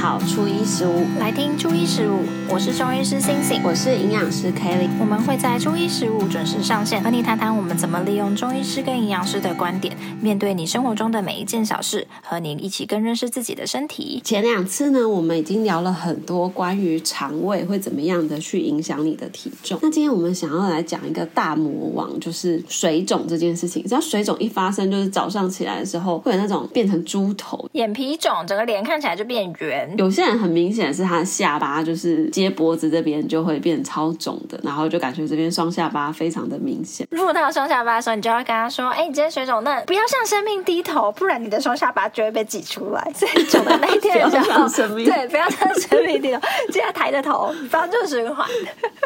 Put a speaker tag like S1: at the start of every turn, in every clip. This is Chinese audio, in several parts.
S1: 好，初一十五。
S2: 来听初一十五，我是中医师星星，
S1: 我是营养师 Kelly，
S2: 我们会在初一十五准时上线，和你谈谈我们怎么利用中医师跟营养师的观点，面对你生活中的每一件小事，和你一起更认识自己的身体。
S1: 前两次呢，我们已经聊了很多关于肠胃会怎么样的去影响你的体重，那今天我们想要来讲一个大魔王，就是水肿这件事情。只要水肿一发生，就是早上起来的时候会有那种变成猪头、
S2: 眼皮肿，整个脸看起来就变圆。
S1: 有些人很明显是他的下巴，就是接脖子这边就会变超肿的，然后就感觉这边双下巴非常的明显。
S2: 如果他有双下巴的时候，你就要跟他说：“哎，你今天水肿，那不要向生命低头，不然你的双下巴就会被挤出来。”所以肿的那一天就要向生命对，不要向生命低头，记得抬着头，帮助循环。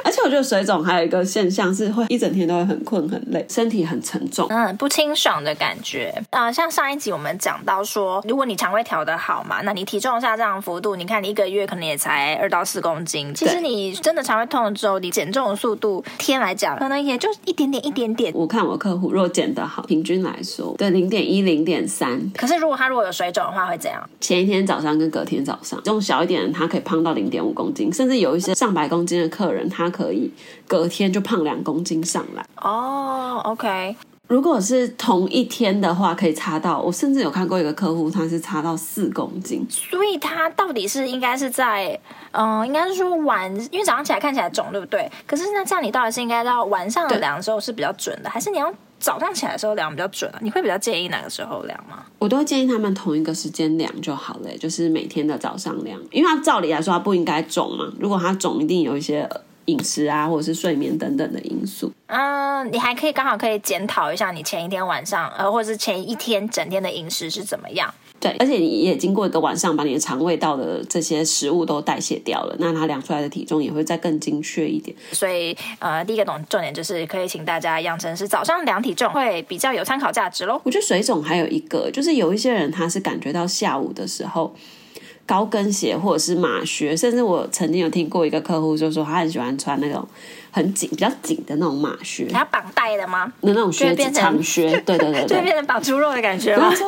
S1: 而且我觉得水肿还有一个现象是会一整天都会很困很累，身体很沉重，
S2: 嗯，不清爽的感觉。啊、呃，像上一集我们讲到说，如果你肠胃调得好嘛，那你体重下降幅度，你看你一个月可能也才二到四公斤。其实你真的肠胃痛了之后，你减重的速度天来讲，可能也就一点点一点点。
S1: 我看我客户如果减得好，平均来说，对零点一零点三。
S2: 可是如果他如果有水肿的话，会怎样？
S1: 前一天早上跟隔天早上，这种小一点的他可以胖到零点五公斤，甚至有一些上百公斤的客人，他可以隔天就胖两公斤上来。
S2: 哦、oh，OK。
S1: 如果是同一天的话，可以差到我甚至有看过一个客户，他是差到四公斤。
S2: 所以他到底是应该是在，嗯、呃，应该是说晚，因为早上起来看起来肿，对不对？可是那这样你到底是应该到晚上量的时候是比较准的，还是你要早上起来的时候量比较准啊？你会比较建议哪个时候量吗？
S1: 我都会建议他们同一个时间量就好了，就是每天的早上量，因为他照理来说他不应该肿嘛。如果他肿，一定有一些。饮食啊，或者是睡眠等等的因素。
S2: 嗯，你还可以刚好可以检讨一下你前一天晚上，呃，或者是前一天整天的饮食是怎么样。
S1: 对，而且你也经过一个晚上，把你的肠胃道的这些食物都代谢掉了，那它量出来的体重也会再更精确一点。
S2: 所以，呃，第一个重重点就是可以请大家养成是早上量体重会比较有参考价值喽。
S1: 我觉得水肿还有一个，就是有一些人他是感觉到下午的时候。高跟鞋或者是马靴，甚至我曾经有听过一个客户就说，他很喜欢穿那种很紧、比较紧的那种马靴。
S2: 他绑带的吗？
S1: 那那种靴子长靴，对对对，对，
S2: 就会变成绑猪肉的感觉吗？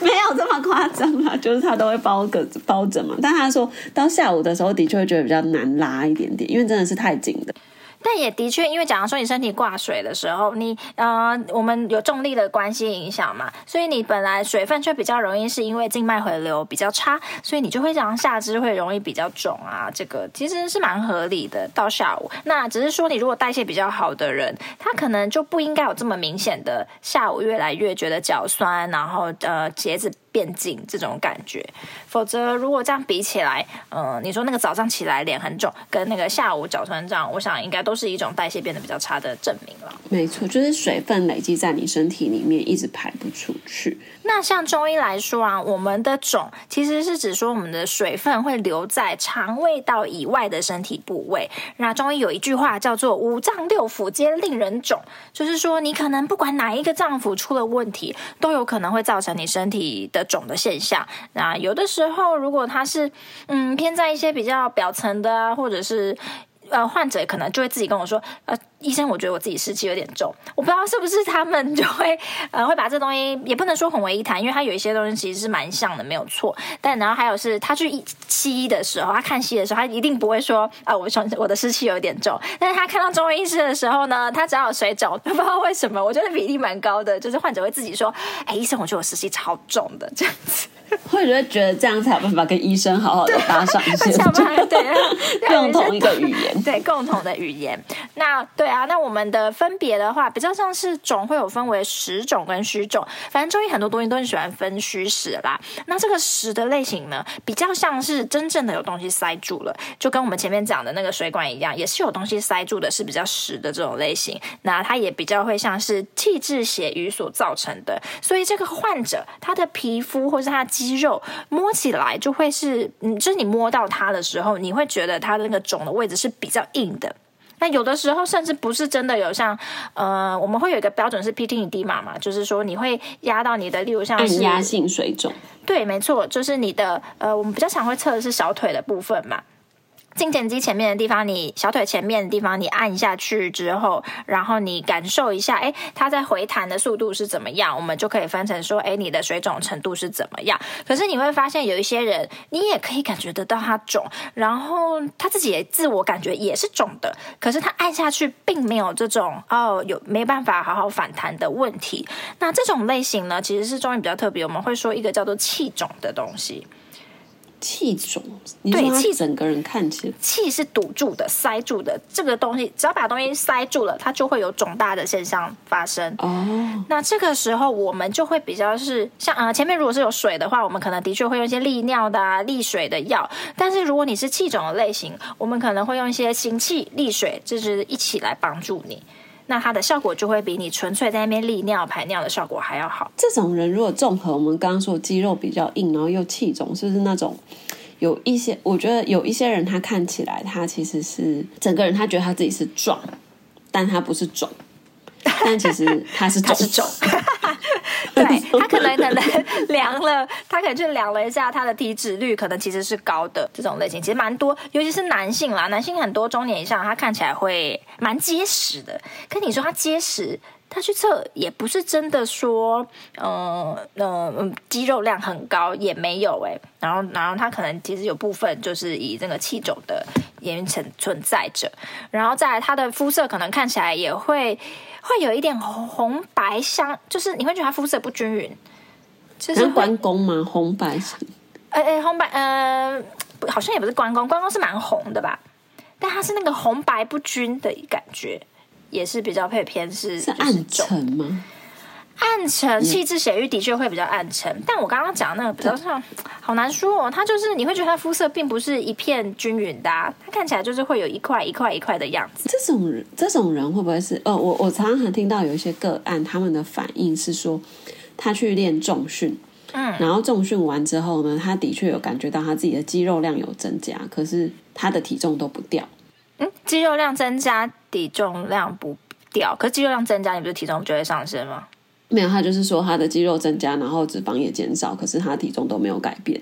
S1: 没有这么夸张啦，就是他都会包个包着嘛。但他说到下午的时候，的确会觉得比较难拉一点点，因为真的是太紧的。
S2: 但也的确，因为假如说你身体挂水的时候，你呃，我们有重力的关系影响嘛，所以你本来水分却比较容易是因为静脉回流比较差，所以你就会这样下肢会容易比较肿啊。这个其实是蛮合理的。到下午，那只是说你如果代谢比较好的人，他可能就不应该有这么明显的下午越来越觉得脚酸，然后呃鞋子。变紧这种感觉，否则如果这样比起来，嗯、呃，你说那个早上起来脸很肿，跟那个下午脚酸胀，我想应该都是一种代谢变得比较差的证明了。
S1: 没错，就是水分累积在你身体里面，一直排不出去。
S2: 那像中医来说啊，我们的肿其实是指说我们的水分会留在肠胃道以外的身体部位。那中医有一句话叫做“五脏六腑皆令人肿”，就是说你可能不管哪一个脏腑出了问题，都有可能会造成你身体的。肿的现象，那有的时候如果他是嗯偏在一些比较表层的啊，或者是呃患者可能就会自己跟我说呃。医生，我觉得我自己湿气有点重，我不知道是不是他们就会呃会把这东西也不能说混为一谈，因为他有一些东西其实是蛮像的，没有错。但然后还有是他去西医的时候，他看西医的时候，他一定不会说啊、呃，我从我的湿气有点重。但是他看到中医医师的时候呢，他只要有水肿，不知道为什么，我觉得比例蛮高的，就是患者会自己说，哎，医生，我觉得我湿气超重的这样子。
S1: 或者觉得这样才有办法跟医生好好的搭上 一些，对，共同一个语言，
S2: 对，共同的语言。那对。啊，那我们的分别的话，比较像是肿会有分为实肿跟虚肿。反正中医很多东西都很喜欢分虚实啦。那这个实的类型呢，比较像是真正的有东西塞住了，就跟我们前面讲的那个水管一样，也是有东西塞住的，是比较实的这种类型。那它也比较会像是气滞血瘀所造成的。所以这个患者他的皮肤或是他的肌肉摸起来就会是，嗯，就是你摸到它的时候，你会觉得它的那个肿的位置是比较硬的。那有的时候甚至不是真的有像，呃，我们会有一个标准是 P-T 尼 D 码嘛，就是说你会压到你的，例如像是
S1: 按压性水肿，
S2: 对，没错，就是你的，呃，我们比较常会测的是小腿的部分嘛。进剪肌前面的地方，你小腿前面的地方，你按下去之后，然后你感受一下，哎，它在回弹的速度是怎么样？我们就可以分成说，哎，你的水肿程度是怎么样？可是你会发现有一些人，你也可以感觉得到它肿，然后他自己也自我感觉也是肿的，可是他按下去并没有这种哦，有没办法好好反弹的问题。那这种类型呢，其实是中医比较特别，我们会说一个叫做气肿的东西。
S1: 气肿，对，气整个人看起来
S2: 气是堵住的、塞住的。这个东西只要把东西塞住了，它就会有肿大的现象发生。哦，那这个时候我们就会比较是像啊、呃，前面如果是有水的话，我们可能的确会用一些利尿的、啊、利水的药。但是如果你是气肿的类型，我们可能会用一些行气利水，就是一起来帮助你。那它的效果就会比你纯粹在那边利尿排尿的效果还要好。
S1: 这种人如果综合我们刚刚说肌肉比较硬，然后又气肿，是不是那种有一些？我觉得有一些人他看起来他其实是整个人他觉得他自己是壮，但他不是肿。但其实他是 他，是肿，
S2: 对，他可能可能 量了，他可能去量了一下他的体脂率，可能其实是高的。这种类型其实蛮多，尤其是男性啦，男性很多中年以上，他看起来会蛮结实的。跟你说他结实？他去测也不是真的说，嗯、呃、嗯、呃、肌肉量很高也没有哎，然后然后他可能其实有部分就是以这个气肿的原因存存在着，然后再来他的肤色可能看起来也会会有一点红白相，就是你会觉得它肤色不均匀，
S1: 就是关公吗？红白是，
S2: 哎哎红白呃好像也不是关公，关公是蛮红的吧，但他是那个红白不均的感觉。也是比较配偏是，
S1: 是暗沉吗？
S2: 暗沉，气质血瘀的确会比较暗沉。嗯、但我刚刚讲那个比较像，好难说哦。他就是你会觉得他肤色并不是一片均匀的，啊，它看起来就是会有一块一块一块的样子。
S1: 这种人，这种人会不会是？哦，我我常常听到有一些个案，他们的反应是说，他去练重训，嗯，然后重训完之后呢，他的确有感觉到他自己的肌肉量有增加，可是他的体重都不掉。
S2: 嗯，肌肉量增加，体重量不掉。可是肌肉量增加，你不是体重就会上升吗？
S1: 没有，他就是说他的肌肉增加，然后脂肪也减少，可是他体重都没有改变。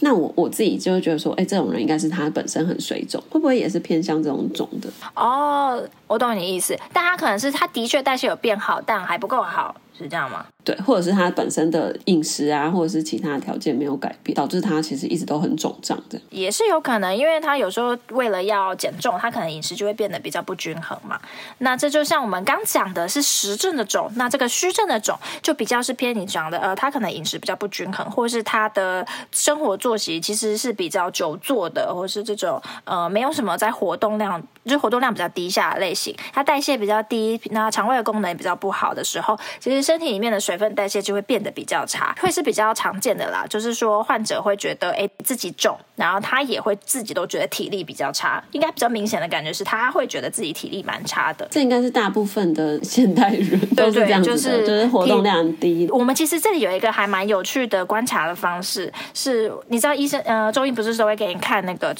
S1: 那我我自己就觉得说，哎，这种人应该是他本身很水肿，会不会也是偏向这种肿的？
S2: 哦，我懂你意思，但他可能是他的确代谢有变好，但还不够好。是这样吗？
S1: 对，或者是他本身的饮食啊，或者是其他条件没有改变，导致他其实一直都很肿胀的，
S2: 也是有可能，因为他有时候为了要减重，他可能饮食就会变得比较不均衡嘛。那这就像我们刚讲的是实症的肿，那这个虚症的肿就比较是偏你讲的，呃，他可能饮食比较不均衡，或是他的生活作息其实是比较久坐的，或是这种呃没有什么在活动量，就活动量比较低下的类型，他代谢比较低，那肠胃的功能也比较不好的时候，其实。身体里面的水分代谢就会变得比较差，会是比较常见的啦。就是说，患者会觉得哎自己肿，然后他也会自己都觉得体力比较差。应该比较明显的感觉是他会觉得自己体力蛮差的。
S1: 这应该是大部分的现代人都是这样子的，就是就是活动量低。
S2: 我们其实这里有一个还蛮有趣的观察的方式，是你知道医生呃中医不是说会给你看那个。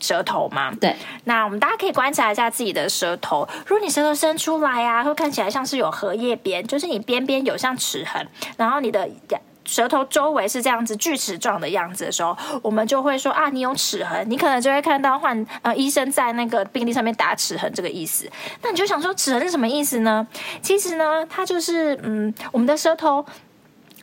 S2: 舌头吗？
S1: 对，
S2: 那我们大家可以观察一下自己的舌头。如果你舌头伸出来啊，会看起来像是有荷叶边，就是你边边有像齿痕，然后你的舌头周围是这样子锯齿状的样子的时候，我们就会说啊，你有齿痕。你可能就会看到患呃医生在那个病历上面打齿痕这个意思。那你就想说齿痕是什么意思呢？其实呢，它就是嗯，我们的舌头。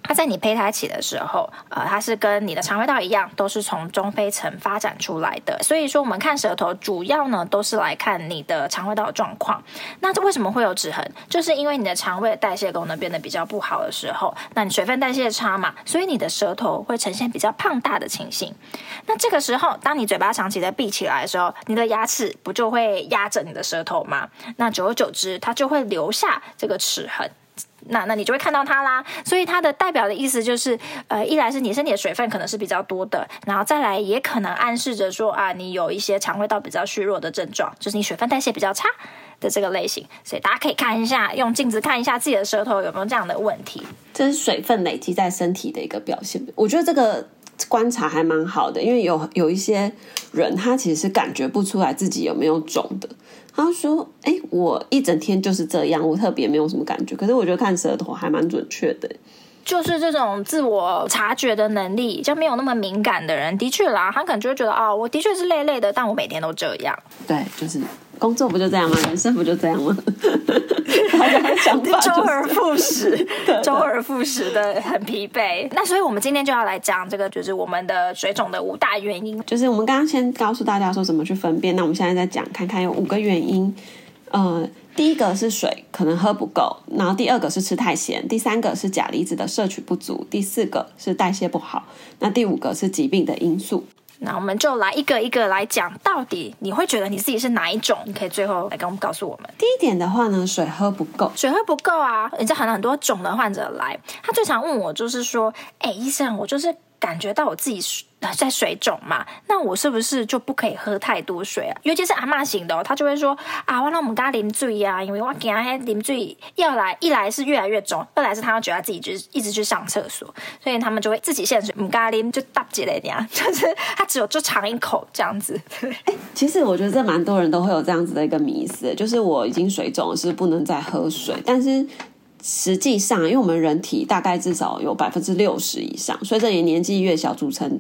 S2: 它在你胚胎期的时候，呃，它是跟你的肠胃道一样，都是从中胚层发展出来的。所以说，我们看舌头主要呢都是来看你的肠胃道的状况。那这为什么会有齿痕？就是因为你的肠胃代谢功能变得比较不好的时候，那你水分代谢差嘛，所以你的舌头会呈现比较胖大的情形。那这个时候，当你嘴巴长期的闭起来的时候，你的牙齿不就会压着你的舌头吗？那久而久之，它就会留下这个齿痕。那那你就会看到它啦，所以它的代表的意思就是，呃，一来是你身体的水分可能是比较多的，然后再来也可能暗示着说啊，你有一些肠胃道比较虚弱的症状，就是你水分代谢比较差的这个类型，所以大家可以看一下，用镜子看一下自己的舌头有没有这样的问题。
S1: 这是水分累积在身体的一个表现，我觉得这个观察还蛮好的，因为有有一些人他其实是感觉不出来自己有没有肿的。他说：“哎，我一整天就是这样，我特别没有什么感觉。可是我觉得看舌头还蛮准确的。
S2: 就是这种自我察觉的能力，就没有那么敏感的人，的确啦，他可能就会觉得哦，我的确是累累的，但我每天都这样。
S1: 对，就是工作不就这样吗？人生不就这样吗？大家的想法、就是、
S2: 周而复始，周而复始的很疲惫。那所以我们今天就要来讲这个，就是我们的水肿的五大原因。
S1: 就是我们刚刚先告诉大家说怎么去分辨，那我们现在再讲看看有五个原因，呃。第一个是水可能喝不够，然后第二个是吃太咸，第三个是钾离子的摄取不足，第四个是代谢不好，那第五个是疾病的因素。
S2: 那我们就来一个一个来讲，到底你会觉得你自己是哪一种？你可以最后来跟我们告诉我们。
S1: 第一点的话呢，水喝不够，
S2: 水喝不够啊！你知道很多很多种的患者来，他最常问我就是说，哎，医生，我就是。感觉到我自己在水肿嘛，那我是不是就不可以喝太多水啊？尤其是阿妈型的，他就会说啊，我让我们家啉水啊，因为我给他啉水要来，一来是越来越肿，二来是他要觉得自己就是一直去上厕所，所以他们就会自己限水，唔咖啉就大几来点，就是他只有就尝一口这样子。
S1: 哎，其实我觉得这蛮多人都会有这样子的一个迷思，就是我已经水肿，是不能再喝水，但是。实际上，因为我们人体大概至少有百分之六十以上，随着你年纪越小，组成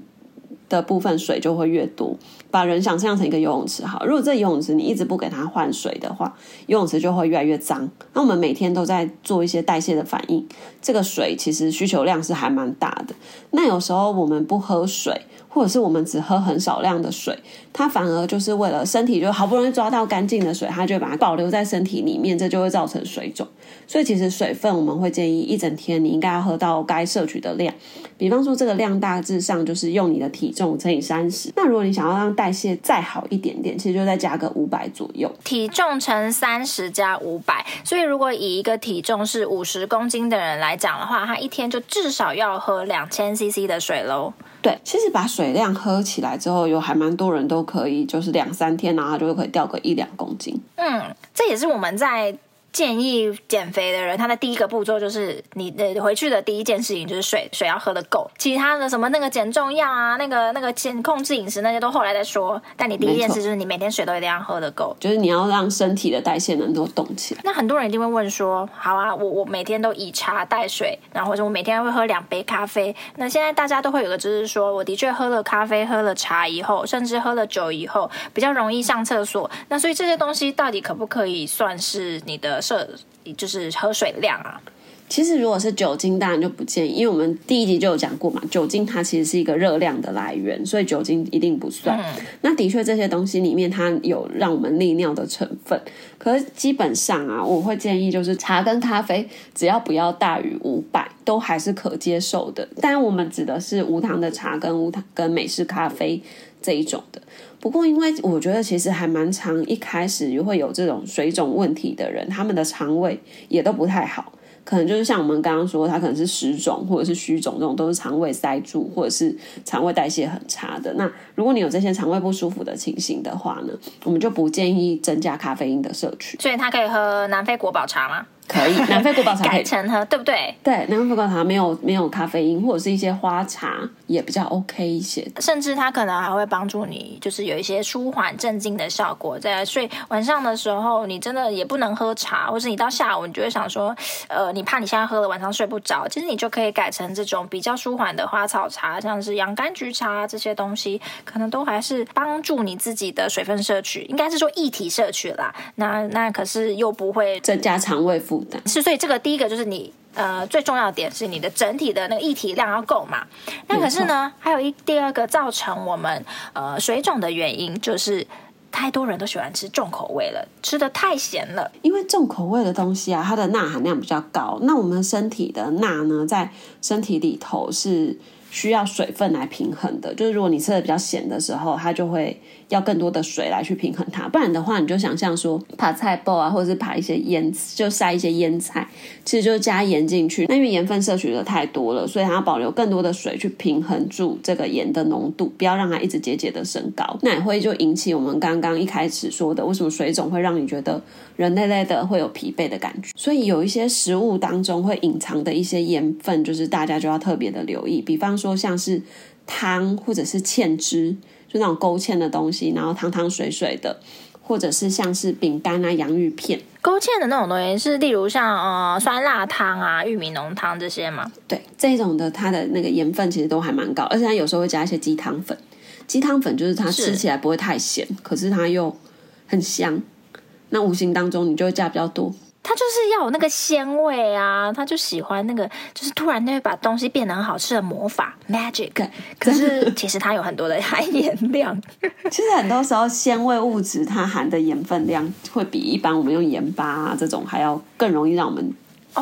S1: 的部分水就会越多。把人想象成一个游泳池，好，如果这游泳池你一直不给它换水的话，游泳池就会越来越脏。那我们每天都在做一些代谢的反应，这个水其实需求量是还蛮大的。那有时候我们不喝水。或者是我们只喝很少量的水，它反而就是为了身体就好不容易抓到干净的水，它就把它保留在身体里面，这就会造成水肿。所以其实水分我们会建议一整天你应该要喝到该摄取的量，比方说这个量大致上就是用你的体重乘以三十。那如果你想要让代谢再好一点点，其实就再加个五百左右。
S2: 体重乘三十加五百，所以如果以一个体重是五十公斤的人来讲的话，他一天就至少要喝两千 CC 的水喽。
S1: 对，其实把水量喝起来之后，有还蛮多人都可以，就是两三天，然后就可以掉个一两公斤。
S2: 嗯，这也是我们在。建议减肥的人，他的第一个步骤就是你的回去的第一件事情就是水，水要喝得够。其他的什么那个减重药啊，那个那个减控制饮食那些都后来再说。但你第一件事就是你每天水都一定要喝得够，
S1: 就是你要让身体的代谢能够动起来。
S2: 那很多人一定会问说，好啊，我我每天都以茶代水，然后或者我每天会喝两杯咖啡。那现在大家都会有个知识说，我的确喝了咖啡、喝了茶以后，甚至喝了酒以后，比较容易上厕所。那所以这些东西到底可不可以算是你的？摄就是喝水量啊，
S1: 其实如果是酒精，当然就不建议，因为我们第一集就有讲过嘛，酒精它其实是一个热量的来源，所以酒精一定不算。嗯、那的确这些东西里面它有让我们利尿的成分，可是基本上啊，我会建议就是茶跟咖啡只要不要大于五百，都还是可接受的。但我们指的是无糖的茶跟无糖跟美式咖啡这一种的。不过，因为我觉得其实还蛮常，一开始会有这种水肿问题的人，他们的肠胃也都不太好，可能就是像我们刚刚说，他可能是湿肿或者是虚肿，这种都是肠胃塞住或者是肠胃代谢很差的。那如果你有这些肠胃不舒服的情形的话呢，我们就不建议增加咖啡因的摄取。
S2: 所以他可以喝南非国宝茶吗？
S1: 可以，南非国宝茶
S2: 改成喝，对不对？
S1: 对，南非国宝茶没有没有咖啡因，或者是一些花茶也比较 OK 一些。
S2: 甚至它可能还会帮助你，就是有一些舒缓镇静的效果。在睡晚上的时候，你真的也不能喝茶，或者你到下午你就会想说，呃，你怕你现在喝了晚上睡不着，其实你就可以改成这种比较舒缓的花草茶，像是洋甘菊茶这些东西，可能都还是帮助你自己的水分摄取，应该是说液体摄取啦。那那可是又不会
S1: 增加肠胃。
S2: 是，所以这个第一个就是你呃最重要的点是你的整体的那个液体量要够嘛。那可是呢，还有一第二个造成我们呃水肿的原因，就是太多人都喜欢吃重口味了，吃的太咸了。
S1: 因为重口味的东西啊，它的钠含量比较高。那我们身体的钠呢，在身体里头是需要水分来平衡的。就是如果你吃的比较咸的时候，它就会。要更多的水来去平衡它，不然的话，你就想象说，扒菜包啊，或者是扒一些腌，就塞一些腌菜，其实就是加盐进去。那因为盐分摄取的太多了，所以它要保留更多的水去平衡住这个盐的浓度，不要让它一直节节的升高。那也会就引起我们刚刚一开始说的，为什么水肿会让你觉得人累累的，会有疲惫的感觉。所以有一些食物当中会隐藏的一些盐分，就是大家就要特别的留意。比方说像是汤或者是芡汁。就那种勾芡的东西，然后汤汤水水的，或者是像是饼干啊、洋芋片。
S2: 勾芡的那种东西是，例如像呃酸辣汤啊、玉米浓汤这些吗？
S1: 对，这种的它的那个盐分其实都还蛮高，而且它有时候会加一些鸡汤粉。鸡汤粉就是它吃起来不会太咸，是可是它又很香。那无形当中你就会加比较多。
S2: 他就是要有那个鲜味啊，他就喜欢那个，就是突然就会把东西变得很好吃的魔法 magic。可是其实它有很多的含盐量。
S1: 其实很多时候鲜味物质它含的盐分量会比一般我们用盐巴啊这种还要更容易让我们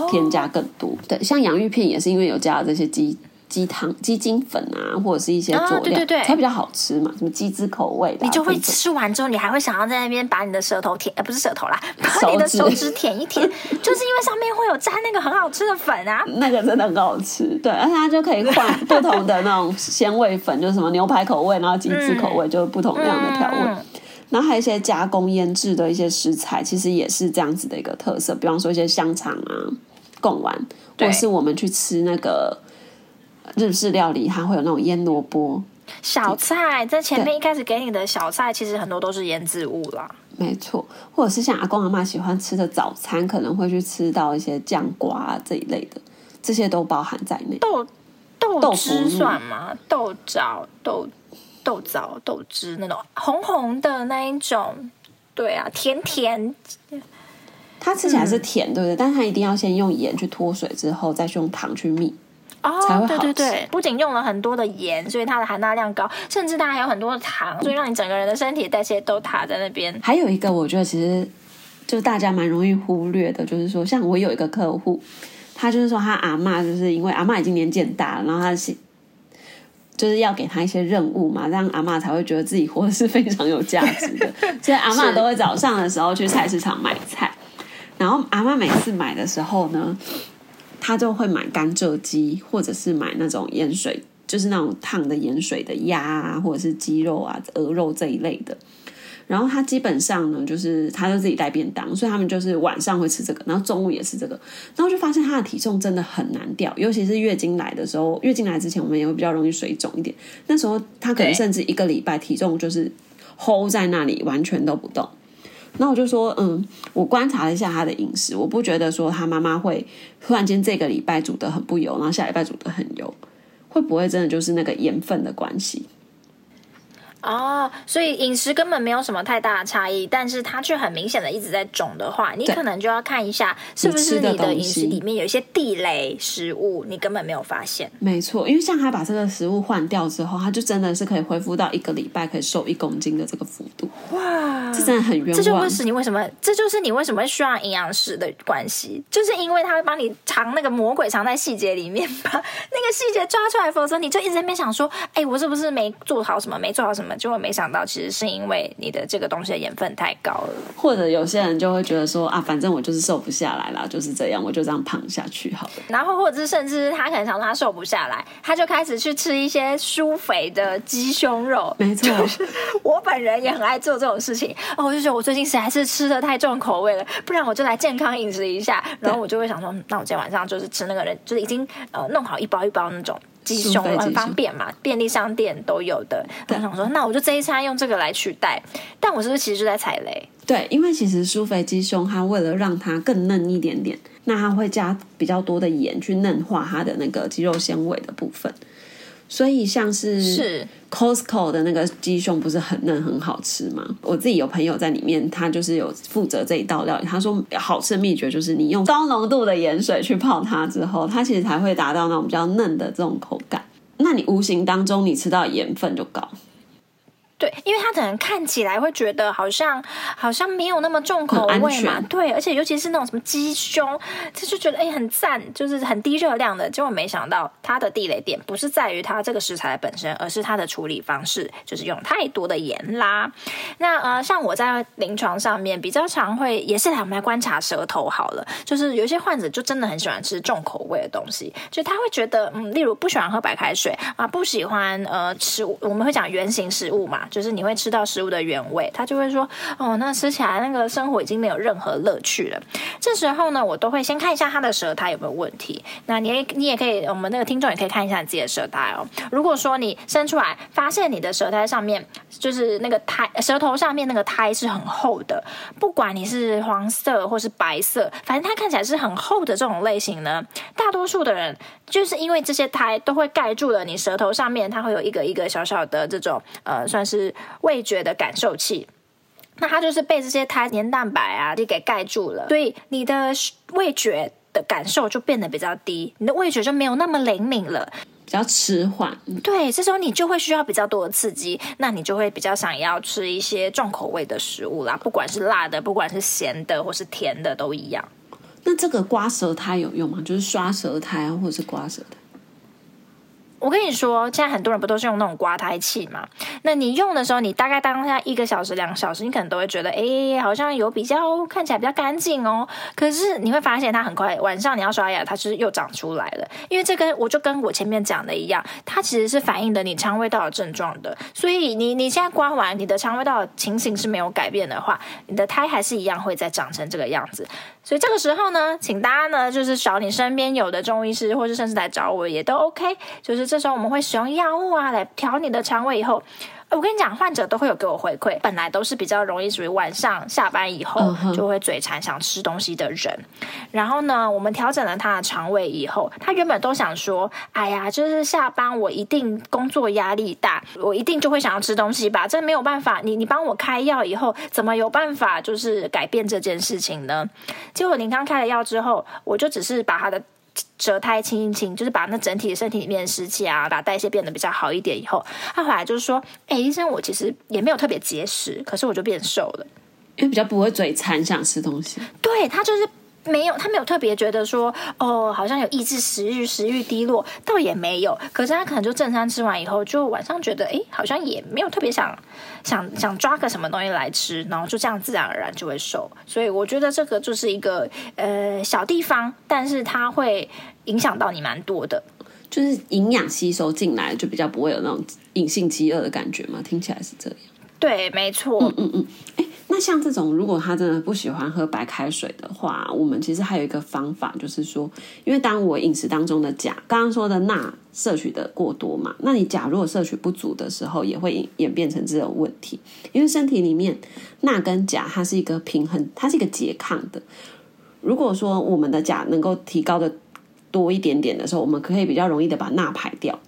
S1: 添加更多。Oh. 对，像洋芋片也是因为有加了这些鸡。鸡汤、鸡精粉啊，或者是一些佐料，啊、对对对，才比较好吃嘛。什么鸡汁口味的、啊，
S2: 你就会吃完之后，你还会想要在那边把你的舌头舔，呃，不是舌头啦，把你的手指舔一舔，就是因为上面会有沾那个很好吃的粉啊。
S1: 那个真的很好吃，对，而且它就可以换 不同的那种鲜味粉，就是什么牛排口味，然后鸡汁口味，嗯、就是不同样的调味。嗯嗯、然后还有一些加工腌制的一些食材，其实也是这样子的一个特色。比方说一些香肠啊、贡丸，或者是我们去吃那个。日式料理，它会有那种腌萝卜、
S2: 小菜，在前面一开始给你的小菜，其实很多都是腌制物啦。
S1: 没错，或者是像阿公阿妈喜欢吃的早餐，可能会去吃到一些酱瓜啊这一类的，这些都包含在内。
S2: 豆豆汁算吗？豆枣、豆豆枣、豆汁那种红红的那一种，对啊，甜甜。
S1: 它吃起来是甜，对不对？嗯、但它一定要先用盐去脱水，之后再去用糖去蜜。
S2: 哦，对对对，不仅用了很多的盐，所以它的含钠量高，甚至它还有很多的糖，所以让你整个人的身体代谢都卡在那边。
S1: 还有一个，我觉得其实就是大家蛮容易忽略的，就是说，像我有一个客户，他就是说他阿妈就是因为阿妈已经年纪很大了，然后他是就是要给他一些任务嘛，让阿妈才会觉得自己活的是非常有价值的，所以阿妈都会早上的时候去菜市场买菜，然后阿妈每次买的时候呢。他就会买甘蔗鸡，或者是买那种盐水，就是那种烫的盐水的鸭啊，或者是鸡肉啊、鹅肉这一类的。然后他基本上呢，就是他就自己带便当，所以他们就是晚上会吃这个，然后中午也吃这个。然后就发现他的体重真的很难掉，尤其是月经来的时候，月经来之前我们也会比较容易水肿一点。那时候他可能甚至一个礼拜体重就是 hold 在那里，完全都不动。那我就说，嗯，我观察了一下他的饮食，我不觉得说他妈妈会突然间这个礼拜煮的很不油，然后下礼拜煮的很油，会不会真的就是那个盐分的关系？
S2: 哦，所以饮食根本没有什么太大的差异，但是它却很明显的一直在肿的话，你可能就要看一下是不是你的饮食里面有一些地雷食物，你根本没有发现。
S1: 没错，因为像他把这个食物换掉之后，他就真的是可以恢复到一个礼拜可以瘦一公斤的这个幅度。哇，这真的很冤枉。
S2: 这就是你为什么，这就是你为什么需要营养师的关系，就是因为他会帮你藏那个魔鬼藏在细节里面，把 那个细节抓出来，否则你就一直在那边想说，哎，我是不是没做好什么，没做好什么。就会没想到，其实是因为你的这个东西的盐分太高了，
S1: 或者有些人就会觉得说啊，反正我就是瘦不下来啦，就是这样，我就这样胖下去好了。
S2: 然后，或者是甚至他可能想说他瘦不下来，他就开始去吃一些舒肥的鸡胸肉。
S1: 没错，
S2: 我本人也很爱做这种事情。哦，我就觉得我最近实在是吃的太重口味了，不然我就来健康饮食一下。然后我就会想说，那我今天晚上就是吃那个人，就是已经呃弄好一包一包那种。鸡胸很方便嘛，便利商店都有的。我想说，那我就这一餐用这个来取代。但我是不是其实就在踩雷？
S1: 对，因为其实苏肥鸡胸，它为了让它更嫩一点点，那它会加比较多的盐去嫩化它的那个鸡肉纤维的部分。所以像是是 Costco 的那个鸡胸不是很嫩很好吃吗？我自己有朋友在里面，他就是有负责这一道料理。他说好吃的秘诀就是你用高浓度的盐水去泡它之后，它其实才会达到那种比较嫩的这种口感。那你无形当中你吃到盐分就高。
S2: 对，因为他可能看起来会觉得好像好像没有那么重口味嘛，对，而且尤其是那种什么鸡胸，他就觉得哎很赞，就是很低热量的。结果没想到它的地雷点不是在于它这个食材本身，而是它的处理方式，就是用太多的盐啦。那呃，像我在临床上面比较常会也是来我们来观察舌头好了，就是有些患者就真的很喜欢吃重口味的东西，就他会觉得嗯，例如不喜欢喝白开水啊，不喜欢呃吃我们会讲圆形食物嘛。就是你会吃到食物的原味，他就会说，哦，那吃起来那个生活已经没有任何乐趣了。这时候呢，我都会先看一下他的舌苔有没有问题。那你也你也可以，我们那个听众也可以看一下你自己的舌苔哦。如果说你伸出来发现你的舌苔上面就是那个苔，舌头上面那个苔是很厚的，不管你是黄色或是白色，反正它看起来是很厚的这种类型呢，大多数的人就是因为这些苔都会盖住了你舌头上面，它会有一个一个小小的这种呃，算是味觉的感受器。那它就是被这些胎黏蛋白啊，就给盖住了，所以你的味觉的感受就变得比较低，你的味觉就没有那么灵敏了，
S1: 比较迟缓。
S2: 对，这时候你就会需要比较多的刺激，那你就会比较想要吃一些重口味的食物啦，不管是辣的，不管是咸的，或是甜的，都一样。
S1: 那这个刮舌苔有用吗？就是刷舌苔啊，或者是刮舌苔？
S2: 我跟你说，现在很多人不都是用那种刮胎器嘛？那你用的时候，你大概当下一个小时、两个小时，你可能都会觉得，哎，好像有比较看起来比较干净哦。可是你会发现，它很快晚上你要刷牙，它就是又长出来了。因为这跟我就跟我前面讲的一样，它其实是反映的你肠胃道的症状的。所以你你现在刮完，你的肠胃道的情形是没有改变的话，你的胎还是一样会再长成这个样子。所以这个时候呢，请大家呢就是找你身边有的中医师，或是甚至来找我也都 OK，就是。这时候我们会使用药物啊来调你的肠胃。以后，我跟你讲，患者都会有给我回馈，本来都是比较容易属于晚上下班以后就会嘴馋想吃东西的人。然后呢，我们调整了他的肠胃以后，他原本都想说：“哎呀，就是下班我一定工作压力大，我一定就会想要吃东西吧？这没有办法，你你帮我开药以后，怎么有办法就是改变这件事情呢？”结果您刚开了药之后，我就只是把他的。舌苔清一清，就是把那整体身体里面的湿气啊，把代谢变得比较好一点。以后他后来就是说：“哎、欸，医生，我其实也没有特别节食，可是我就变瘦了，
S1: 因为比较不会嘴馋想吃东西。”
S2: 对，他就是。没有，他没有特别觉得说，哦，好像有抑制食欲，食欲低落，倒也没有。可是他可能就正餐吃完以后，就晚上觉得，哎，好像也没有特别想想想抓个什么东西来吃，然后就这样自然而然就会瘦。所以我觉得这个就是一个呃小地方，但是它会影响到你蛮多的，
S1: 就是营养吸收进来，就比较不会有那种隐性饥饿的感觉嘛。听起来是这样。
S2: 对，没错。
S1: 嗯嗯嗯。哎。那像这种，如果他真的不喜欢喝白开水的话，我们其实还有一个方法，就是说，因为当我饮食当中的钾，刚刚说的钠摄取的过多嘛，那你钾如果摄取不足的时候，也会演变成这种问题。因为身体里面钠跟钾它是一个平衡，它是一个拮抗的。如果说我们的钾能够提高的多一点点的时候，我们可以比较容易的把钠排掉。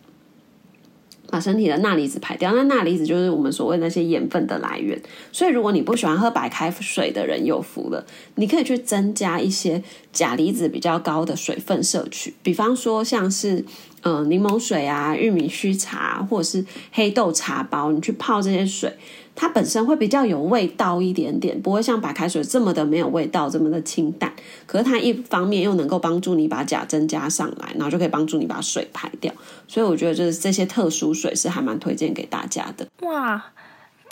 S1: 把身体的钠离子排掉，那钠离子就是我们所谓那些盐分的来源。所以，如果你不喜欢喝白开水的人有福了，你可以去增加一些钾离子比较高的水分摄取，比方说像是呃柠檬水啊、玉米须茶或者是黑豆茶包，你去泡这些水。它本身会比较有味道一点点，不会像白开水这么的没有味道，这么的清淡。可是它一方面又能够帮助你把钾增加上来，然后就可以帮助你把水排掉。所以我觉得就是这些特殊水是还蛮推荐给大家的。
S2: 哇！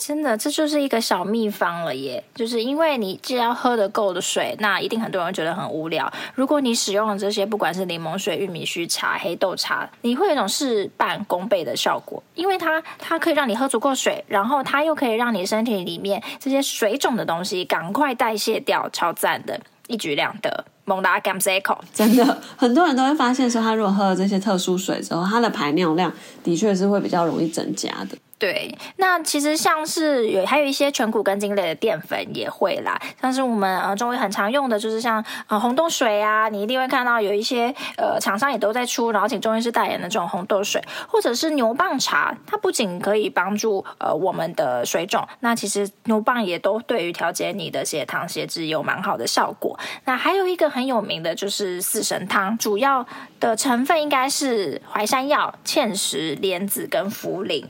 S2: 真的，这就是一个小秘方了耶！就是因为你既然喝得够的水，那一定很多人会觉得很无聊。如果你使用了这些，不管是柠檬水、玉米须茶、黑豆茶，你会有一种事半功倍的效果，因为它它可以让你喝足够水，然后它又可以让你身体里面这些水肿的东西赶快代谢掉，超赞的，一举两得，猛打甘塞口。
S1: 真的，很多人都会发现说，他如果喝了这些特殊水之后，他的排尿量的确是会比较容易增加的。
S2: 对，那其实像是有还有一些全谷根茎类的淀粉也会啦，像是我们呃中医很常用的，就是像呃红豆水啊，你一定会看到有一些呃厂商也都在出，然后请中医师代言的这种红豆水，或者是牛蒡茶，它不仅可以帮助呃我们的水肿，那其实牛蒡也都对于调节你的血糖血脂有蛮好的效果。那还有一个很有名的就是四神汤，主要的成分应该是淮山药、芡实、莲子跟茯苓。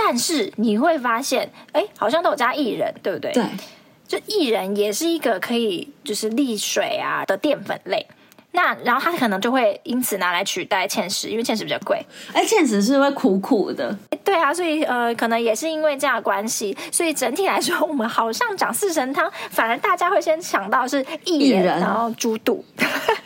S2: 但是你会发现，哎，好像都有加薏仁，对不对？
S1: 对，
S2: 就薏仁也是一个可以就是利水啊的淀粉类。那然后它可能就会因此拿来取代芡实，因为芡实比较贵。
S1: 哎，芡实是会苦苦的。
S2: 对啊，所以呃，可能也是因为这样的关系，所以整体来说，我们好像讲四神汤，反而大家会先想到是薏仁，然后猪肚。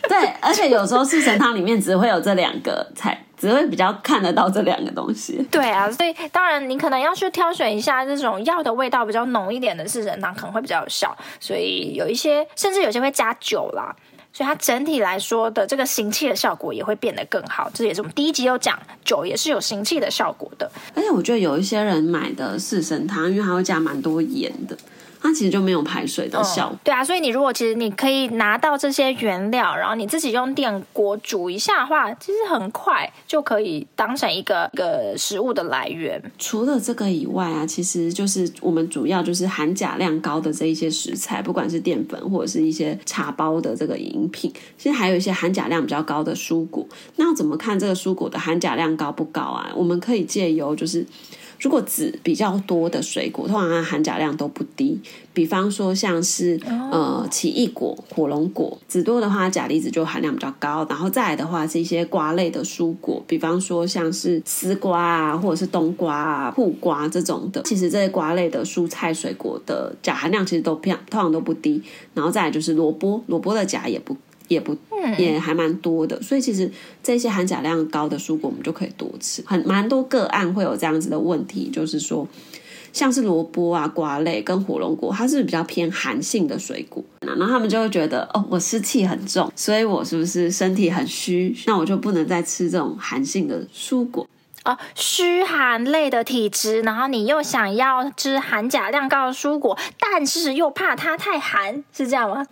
S1: 对，而且有时候四神汤里面只会有这两个菜。只会比较看得到这两个东西。
S2: 对啊，所以当然你可能要去挑选一下这种药的味道比较浓一点的四神汤，可能会比较有效。所以有一些甚至有些会加酒啦，所以它整体来说的这个行气的效果也会变得更好。这也是我们第一集有讲，酒也是有行气的效果的。
S1: 而且我觉得有一些人买的四神汤，因为它会加蛮多盐的。它其实就没有排水的效果。
S2: 嗯。对啊，所以你如果其实你可以拿到这些原料，然后你自己用电锅煮一下的话，其实很快就可以当成一个一个食物的来源。
S1: 除了这个以外啊，其实就是我们主要就是含钾量高的这一些食材，不管是淀粉或者是一些茶包的这个饮品，其实还有一些含钾量比较高的蔬果。那要怎么看这个蔬果的含钾量高不高啊？我们可以借由就是。如果籽比较多的水果，通常它含钾量都不低。比方说像是呃奇异果、火龙果，籽多的话，钾离子就含量比较高。然后再来的话是一些瓜类的蔬果，比方说像是丝瓜啊，或者是冬瓜啊、苦瓜这种的。其实这些瓜类的蔬菜水果的钾含量其实都偏，通常都不低。然后再来就是萝卜，萝卜的钾也不。也不也还蛮多的，所以其实这些含钾量高的蔬果，我们就可以多吃。很蛮多个案会有这样子的问题，就是说，像是萝卜啊、瓜类跟火龙果，它是比较偏寒性的水果，然后他们就会觉得，哦，我湿气很重，所以我是不是身体很虚？那我就不能再吃这种寒性的蔬果
S2: 哦，虚寒类的体质，然后你又想要吃含钾量高的蔬果，但是又怕它太寒，是这样吗？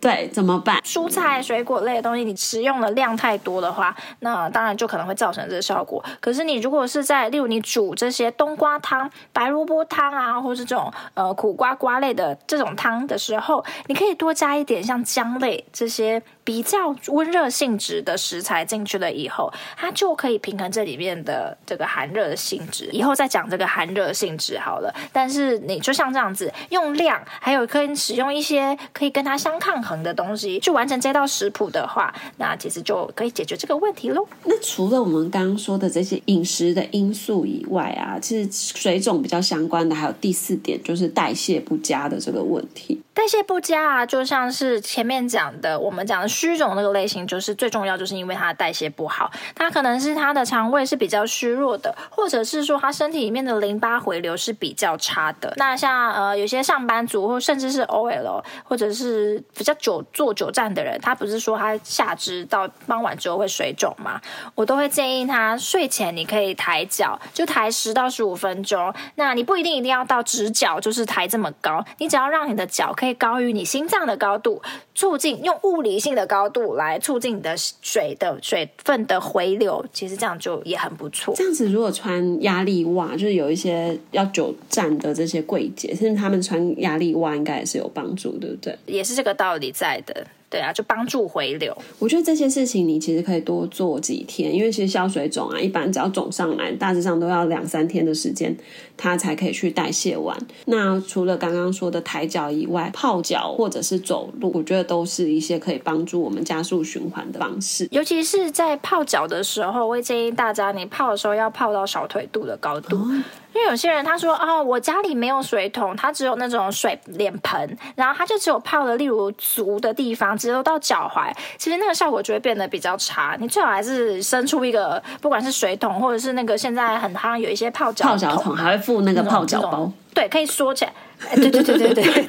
S1: 对，怎么办？
S2: 蔬菜、水果类的东西，你食用的量太多的话，那当然就可能会造成这个效果。可是你如果是在，例如你煮这些冬瓜汤、白萝卜汤啊，或是这种呃苦瓜瓜类的这种汤的时候，你可以多加一点像姜类这些。比较温热性质的食材进去了以后，它就可以平衡这里面的这个寒热的性质。以后再讲这个寒热性质好了。但是你就像这样子用量，还有可以使用一些可以跟它相抗衡的东西去完成这道食谱的话，那其实就可以解决这个问题喽。
S1: 那除了我们刚刚说的这些饮食的因素以外啊，其实水肿比较相关的还有第四点，就是代谢不佳的这个问题。
S2: 代谢不佳啊，就像是前面讲的，我们讲的虚肿那个类型，就是最重要，就是因为它代谢不好。它可能是它的肠胃是比较虚弱的，或者是说它身体里面的淋巴回流是比较差的。那像呃有些上班族，或甚至是 OL，或者是比较久坐久站的人，他不是说他下肢到傍晚之后会水肿吗？我都会建议他睡前你可以抬脚，就抬十到十五分钟。那你不一定一定要到直角，就是抬这么高，你只要让你的脚可以。高于你心脏的高度，促进用物理性的高度来促进你的水的水分的回流，其实这样就也很不错。
S1: 这样子如果穿压力袜，就是有一些要久站的这些柜姐，甚至他们穿压力袜应该也是有帮助，对不对？
S2: 也是这个道理在的。对啊，就帮助回流。
S1: 我觉得这些事情你其实可以多做几天，因为其实消水肿啊，一般只要肿上来，大致上都要两三天的时间，它才可以去代谢完。那除了刚刚说的抬脚以外，泡脚或者是走路，我觉得都是一些可以帮助我们加速循环的方式。
S2: 尤其是在泡脚的时候，我会建议大家，你泡的时候要泡到小腿肚的高度。哦因为有些人他说哦，我家里没有水桶，他只有那种水脸盆，然后他就只有泡了例如足的地方，只有到脚踝，其实那个效果就会变得比较差。你最好还是伸出一个，不管是水桶或者是那个现在很夯有一些泡脚
S1: 泡脚桶，还会付那个泡脚包。
S2: 对，可以说起来。对对对对对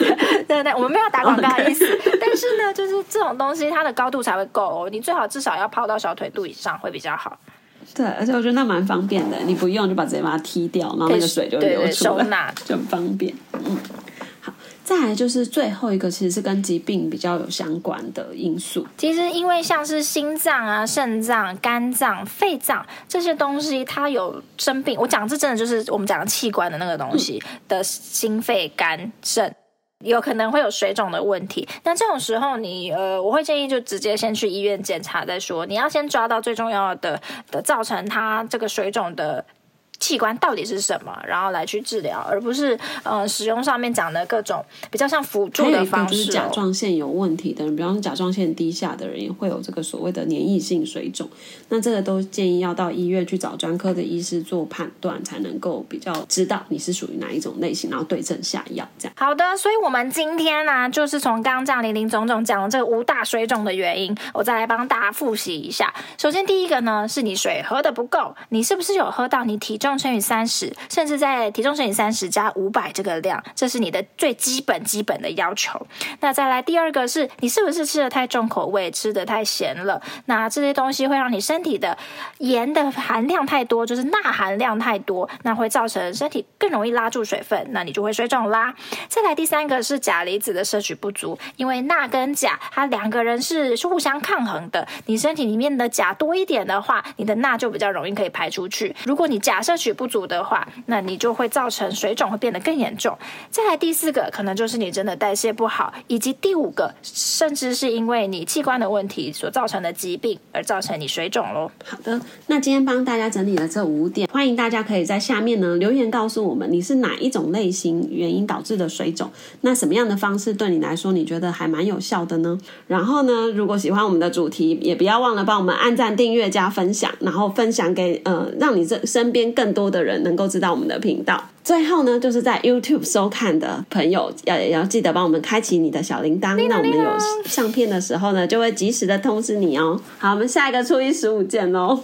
S2: 对对，我们没有打广告的意思。但是呢，就是这种东西，它的高度才会够哦。你最好至少要泡到小腿肚以上会比较好。
S1: 对，而且我觉得那蛮方便的，你不用就把直接把它踢掉，然后那个水就流出来，
S2: 收
S1: 就很方便。嗯。再来就是最后一个，其实是跟疾病比较有相关的因素。
S2: 其实因为像是心脏啊、肾脏、肝脏、肺脏这些东西，它有生病。我讲这真的就是我们讲的器官的那个东西的心肺肝肾。有可能会有水肿的问题，那这种时候你呃，我会建议就直接先去医院检查再说。你要先抓到最重要的的造成它这个水肿的。器官到底是什么，然后来去治疗，而不是呃使用上面讲的各种比较像辅助的方式。
S1: 就是甲状腺有问题的人，比方说甲状腺低下的人，也会有这个所谓的粘液性水肿。那这个都建议要到医院去找专科的医师做判断，才能够比较知道你是属于哪一种类型，然后对症下药。这样。
S2: 好的，所以我们今天呢、啊，就是从刚刚这样林林总总讲了这个五大水肿的原因，我再来帮大家复习一下。首先第一个呢，是你水喝的不够，你是不是有喝到你体重重乘以三十，甚至在体重乘以三十加五百这个量，这是你的最基本基本的要求。那再来第二个是你是不是吃的太重口味，吃的太咸了？那这些东西会让你身体的盐的含量太多，就是钠含量太多，那会造成身体更容易拉住水分，那你就会水肿啦。再来第三个是钾离子的摄取不足，因为钠跟钾它两个人是互相抗衡的，你身体里面的钾多一点的话，你的钠就比较容易可以排出去。如果你假设取不足的话，那你就会造成水肿会变得更严重。再来第四个，可能就是你真的代谢不好，以及第五个，甚至是因为你器官的问题所造成的疾病而造成你水肿喽。
S1: 好的，那今天帮大家整理了这五点，欢迎大家可以在下面呢留言告诉我们你是哪一种类型原因导致的水肿，那什么样的方式对你来说你觉得还蛮有效的呢？然后呢，如果喜欢我们的主题，也不要忘了帮我们按赞、订阅、加分享，然后分享给呃，让你这身边更更多的人能够知道我们的频道。最后呢，就是在 YouTube 收看的朋友要也要记得帮我们开启你的小铃铛，那我们有上片的时候呢，就会及时的通知你哦。好，我们下一个初一十五见喽。